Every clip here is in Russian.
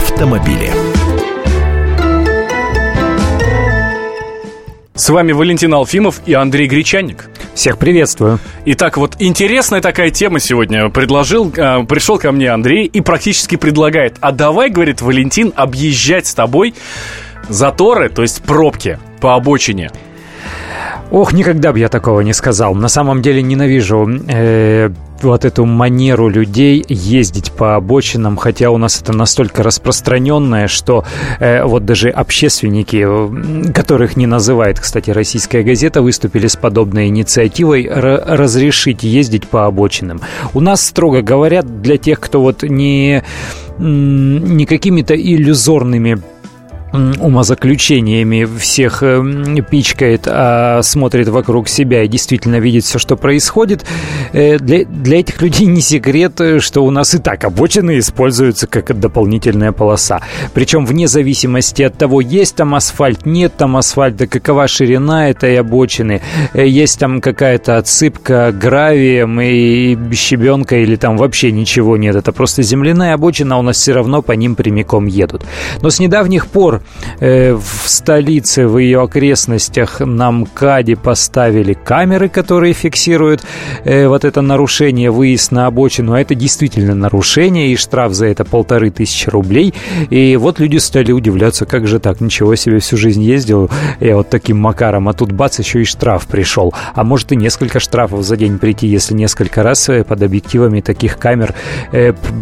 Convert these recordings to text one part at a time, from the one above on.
автомобиле. С вами Валентин Алфимов и Андрей Гречанник. Всех приветствую. Итак, вот интересная такая тема сегодня. Предложил, э, пришел ко мне Андрей и практически предлагает, а давай, говорит Валентин, объезжать с тобой заторы, то есть пробки по обочине. Ох, никогда бы я такого не сказал. На самом деле ненавижу э, вот эту манеру людей ездить по обочинам, хотя у нас это настолько распространенное, что э, вот даже общественники, э, которых не называет, кстати, российская газета, выступили с подобной инициативой разрешить ездить по обочинам. У нас, строго говоря, для тех, кто вот не, не какими-то иллюзорными умозаключениями всех э, пичкает, а смотрит вокруг себя и действительно видит все, что происходит. Э, для, для этих людей не секрет, что у нас и так обочины используются как дополнительная полоса. Причем вне зависимости от того, есть там асфальт, нет там асфальта, какова ширина этой обочины, э, есть там какая-то отсыпка гравием и щебенка или там вообще ничего нет. Это просто земляная обочина, у нас все равно по ним прямиком едут. Но с недавних пор э, в столице, в ее окрестностях на МКАДе поставили камеры, которые фиксируют э, вот это нарушение, выезд на обочину. А это действительно нарушение, и штраф за это полторы тысячи рублей. И вот люди стали удивляться, как же так, ничего себе, всю жизнь ездил я вот таким макаром, а тут бац, еще и штраф пришел. А может и несколько штрафов за день прийти, если несколько раз э, под объективами таких камер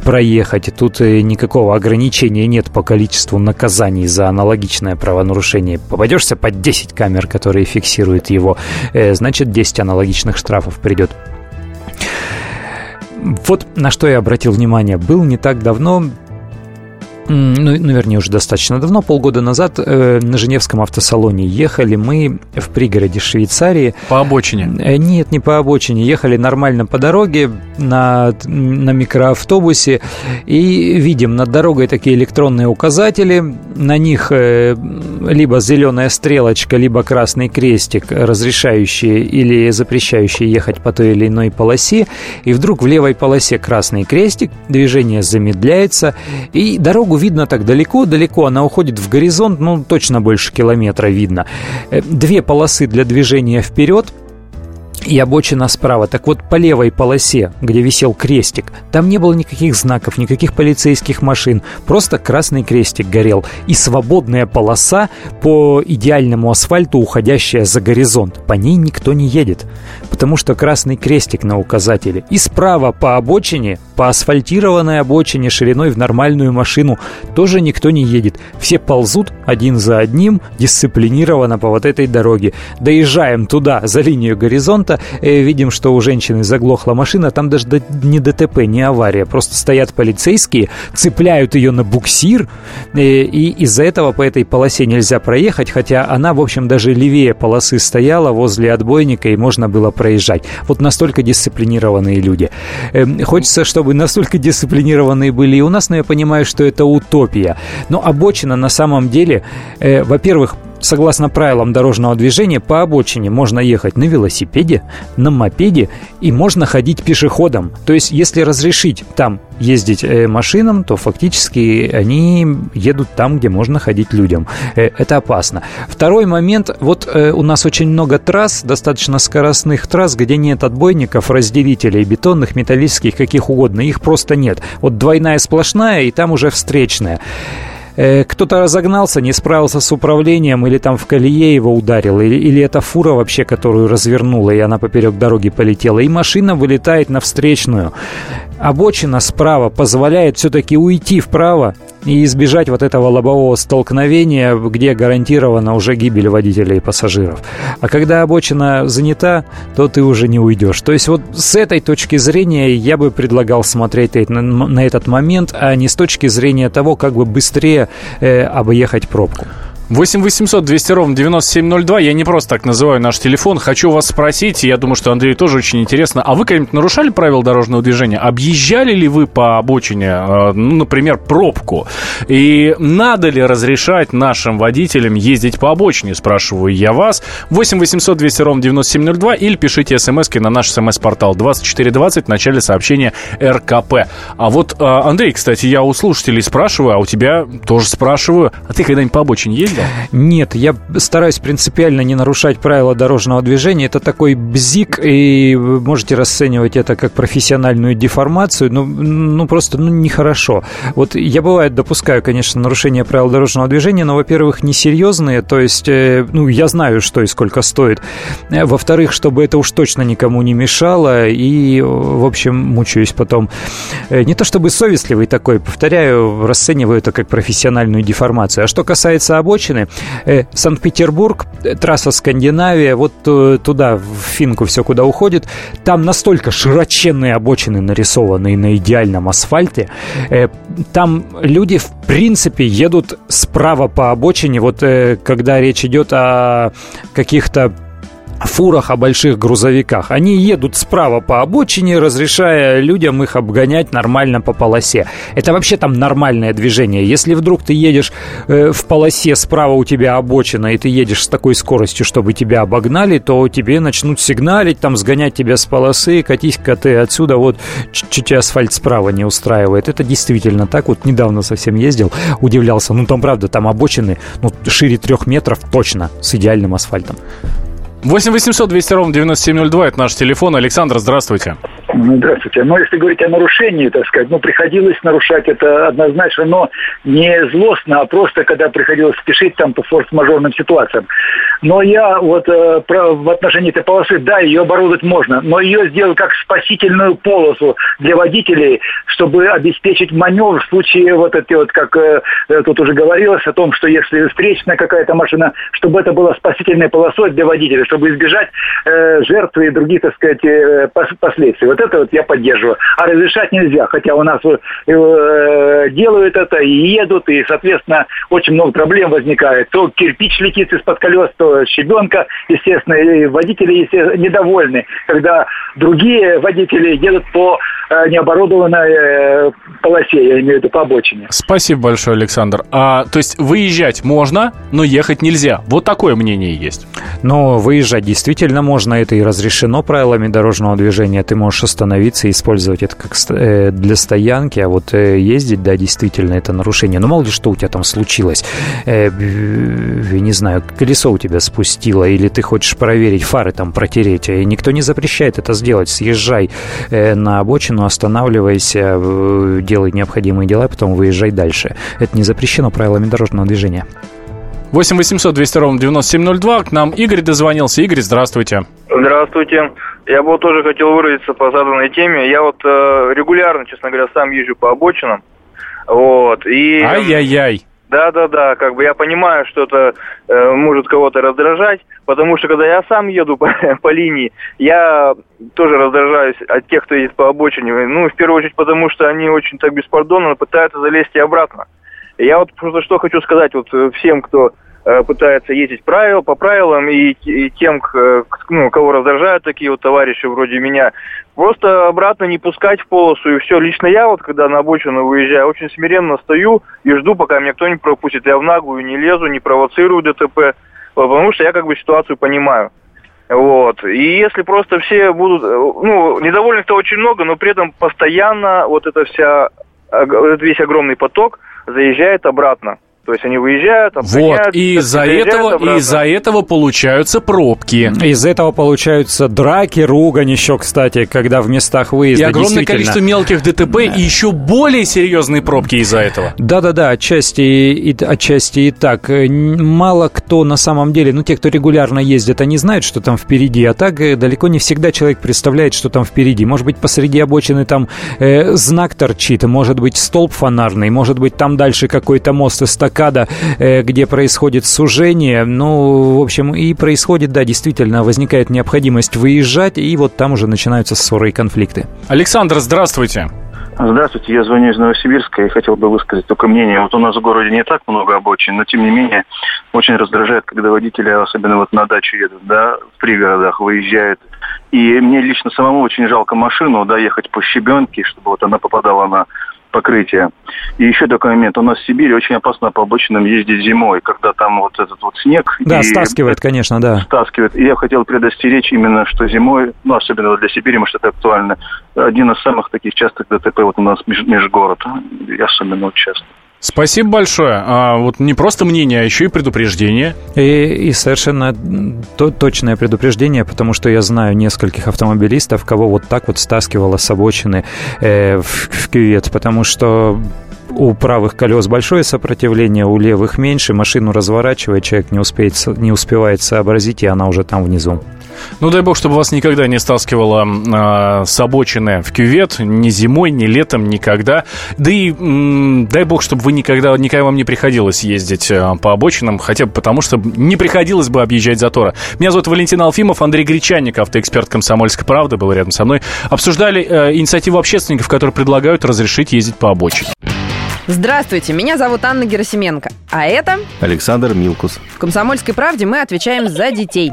проехать. Тут э, никакого ограничения нет по количеству наказаний за аналогичное правонарушение попадешься под 10 камер, которые фиксируют его, э, значит 10 аналогичных штрафов придет. Вот на что я обратил внимание. Был не так давно ну, ну, вернее, уже достаточно давно, полгода назад э, на Женевском автосалоне ехали мы в пригороде Швейцарии. По обочине? Э, нет, не по обочине. Ехали нормально по дороге на, на микроавтобусе и видим над дорогой такие электронные указатели. На них э, либо зеленая стрелочка, либо красный крестик, разрешающие или запрещающие ехать по той или иной полосе. И вдруг в левой полосе красный крестик, движение замедляется, и дорогу видно так далеко-далеко, она уходит в горизонт, ну, точно больше километра видно. Э, две полосы для движения вперед – и обочина справа. Так вот, по левой полосе, где висел крестик, там не было никаких знаков, никаких полицейских машин. Просто красный крестик горел. И свободная полоса по идеальному асфальту, уходящая за горизонт. По ней никто не едет. Потому что красный крестик на указателе. И справа по обочине, по асфальтированной обочине шириной в нормальную машину, тоже никто не едет. Все ползут один за одним, дисциплинированно по вот этой дороге. Доезжаем туда, за линию горизонта, э, видим, что у женщины заглохла машина, там даже не ДТП, не авария, просто стоят полицейские, цепляют ее на буксир, э, и из-за этого по этой полосе нельзя проехать, хотя она, в общем, даже левее полосы стояла возле отбойника, и можно было проезжать. Вот настолько дисциплинированные люди. Э, хочется, чтобы настолько дисциплинированные были и у нас, но я понимаю, что это утопия. Но обочина на самом деле, э, во-первых, согласно правилам дорожного движения, по обочине можно ехать на велосипеде, на мопеде и можно ходить пешеходом. То есть, если разрешить там ездить э, машинам, то фактически они едут там, где можно ходить людям. Э, это опасно. Второй момент. Вот э, у нас очень много трасс, достаточно скоростных трасс, где нет отбойников, разделителей, бетонных, металлических, каких угодно. Их просто нет. Вот двойная сплошная, и там уже встречная. Э, кто-то разогнался, не справился с управлением, или там в колее его ударил, или, или это фура вообще, которую развернула, и она поперек дороги полетела, и машина вылетает на встречную. Обочина справа позволяет все-таки уйти вправо и избежать вот этого лобового столкновения, где гарантирована уже гибель водителей и пассажиров. А когда обочина занята, то ты уже не уйдешь. То есть вот с этой точки зрения я бы предлагал смотреть на, этот момент, а не с точки зрения того, как бы быстрее э, объехать пробку. 8 800 200 ровно 9702. Я не просто так называю наш телефон. Хочу вас спросить, и я думаю, что Андрею тоже очень интересно. А вы когда-нибудь нарушали правила дорожного движения? Объезжали ли вы по обочине, э, ну, например, пробку? И надо ли разрешать нашим водителям ездить по обочине, спрашиваю я вас. 8 800 200 ровно 9702 или пишите смс на наш смс-портал 2420 в начале сообщения РКП. А вот, э, Андрей, кстати, я у слушателей спрашиваю, а у тебя тоже спрашиваю. А ты когда-нибудь по обочине ездил? Нет, я стараюсь принципиально не нарушать правила дорожного движения. Это такой бзик, и вы можете расценивать это как профессиональную деформацию. Ну, ну просто ну, нехорошо. Вот я бывает допускаю, конечно, нарушение правил дорожного движения, но, во-первых, несерьезные, то есть, э, ну, я знаю, что и сколько стоит. Э, во-вторых, чтобы это уж точно никому не мешало, и, в общем, мучаюсь потом. Э, не то чтобы совестливый такой, повторяю, расцениваю это как профессиональную деформацию. А что касается обочин, обочины. Э, Санкт-Петербург, э, трасса Скандинавия, вот э, туда, в Финку все куда уходит, там настолько широченные обочины нарисованы на идеальном асфальте, там люди, в принципе, едут справа по обочине, вот когда речь идет о каких-то фурах, о больших грузовиках. Они едут справа по обочине, разрешая людям их обгонять нормально по полосе. Это вообще там нормальное движение. Если вдруг ты едешь э, в полосе, справа у тебя обочина, и ты едешь с такой скоростью, чтобы тебя обогнали, то тебе начнут сигналить, там сгонять тебя с полосы, катись-ка ты отсюда, вот чуть-чуть асфальт справа не устраивает. Это действительно так. Вот недавно совсем ездил, удивлялся. Ну там правда, там обочины ну, шире трех метров точно с идеальным асфальтом. 8 800 200 ровно 9702, это наш телефон. Александр, здравствуйте. Ну, здравствуйте. Но если говорить о нарушении, так сказать, ну, приходилось нарушать это однозначно, но не злостно, а просто когда приходилось спешить там по форс-мажорным ситуациям. Но я вот э, про, в отношении этой полосы, да, ее оборудовать можно, но ее сделать как спасительную полосу для водителей, чтобы обеспечить маневр в случае вот эти вот, как э, тут уже говорилось о том, что если встречная какая-то машина, чтобы это было спасительной полосой для водителей, чтобы избежать э, жертвы и других, так сказать, э, последствий. Вот это вот я поддерживаю. А разрешать нельзя, хотя у нас э, делают это и едут, и, соответственно, очень много проблем возникает. То кирпич летит из-под колес, то щебенка, естественно, и водители естественно, недовольны, когда другие водители едут по э, необорудованной э, полосе, я имею в виду по обочине. Спасибо большое, Александр. А, то есть выезжать можно, но ехать нельзя. Вот такое мнение есть. Но выезжать действительно можно, это и разрешено правилами дорожного движения. Ты можешь остановиться и использовать это как э, для стоянки, а вот э, ездить, да, действительно, это нарушение. Но мало ли что у тебя там случилось. Э, не знаю, колесо у тебя спустило, или ты хочешь проверить, фары там протереть. И никто не запрещает это сделать. Съезжай на обочину, останавливайся, делай необходимые дела, потом выезжай дальше. Это не запрещено правилами дорожного движения. 8 800 200 ровно 9702. К нам Игорь дозвонился. Игорь, здравствуйте. Здравствуйте. Я бы тоже хотел выразиться по заданной теме. Я вот э, регулярно, честно говоря, сам езжу по обочинам. Вот. И... Ай-яй-яй. Да-да-да, как бы я понимаю, что это э, может кого-то раздражать, потому что когда я сам еду по, по линии, я тоже раздражаюсь от тех, кто едет по обочине. Ну, в первую очередь, потому что они очень так беспардонно пытаются залезть и обратно. Я вот просто что хочу сказать вот э, всем, кто пытается ездить правил, по правилам, и, и тем, ну, кого раздражают такие вот товарищи вроде меня, просто обратно не пускать в полосу, и все. Лично я вот, когда на обочину выезжаю, очень смиренно стою и жду, пока меня кто-нибудь пропустит. Я в наглую не лезу, не провоцирую ДТП, потому что я как бы ситуацию понимаю. Вот. И если просто все будут... Э, ну, недовольных-то очень много, но при этом постоянно вот эта вся... Весь огромный поток заезжает обратно. То есть они выезжают, обгоняют. Вот, и из-за этого, из-за этого получаются пробки. Из-за этого получаются драки, ругань еще, кстати, когда в местах выезда. И огромное количество мелких ДТП, да. и еще более серьезные пробки из-за этого. Да-да-да, отчасти, и, отчасти и так. Мало кто на самом деле, ну, те, кто регулярно ездит, они знают, что там впереди, а так э, далеко не всегда человек представляет, что там впереди. Может быть, посреди обочины там э, знак торчит, может быть, столб фонарный, может быть, там дальше какой-то мост из стакана эстакада, э, где происходит сужение. Ну, в общем, и происходит, да, действительно, возникает необходимость выезжать, и вот там уже начинаются ссоры и конфликты. Александр, здравствуйте. Здравствуйте, я звоню из Новосибирска и хотел бы высказать только мнение. Вот у нас в городе не так много обочин, но тем не менее очень раздражает, когда водители, особенно вот на дачу едут, да, в пригородах выезжают. И мне лично самому очень жалко машину, да, ехать по щебенке, чтобы вот она попадала на покрытия. И еще такой момент. У нас в Сибири очень опасно по обочинам ездить зимой, когда там вот этот вот снег. Да, и стаскивает, конечно, да. Стаскивает. И я хотел предостеречь именно, что зимой, ну, особенно для Сибири, может, это актуально, один из самых таких частых ДТП вот у нас меж, межгород. И особенно вот часто. Спасибо большое. А, вот не просто мнение, а еще и предупреждение. И, и совершенно то, точное предупреждение, потому что я знаю нескольких автомобилистов, кого вот так вот стаскивало с обочины э, в, в кювет, потому что у правых колес большое сопротивление, у левых меньше, машину разворачивает, человек не, успеет, не успевает сообразить, и она уже там внизу. Ну, дай бог, чтобы вас никогда не стаскивало э, с обочины в кювет, ни зимой, ни летом, никогда. Да и м, дай бог, чтобы вы никогда, никогда вам не приходилось ездить э, по обочинам, хотя бы потому, что не приходилось бы объезжать затора. Меня зовут Валентин Алфимов, Андрей Гречанник, автоэксперт «Комсомольской правды», был рядом со мной. Обсуждали э, инициативу общественников, которые предлагают разрешить ездить по обочине. Здравствуйте, меня зовут Анна Герасименко, а это... Александр Милкус. В «Комсомольской правде» мы отвечаем за детей.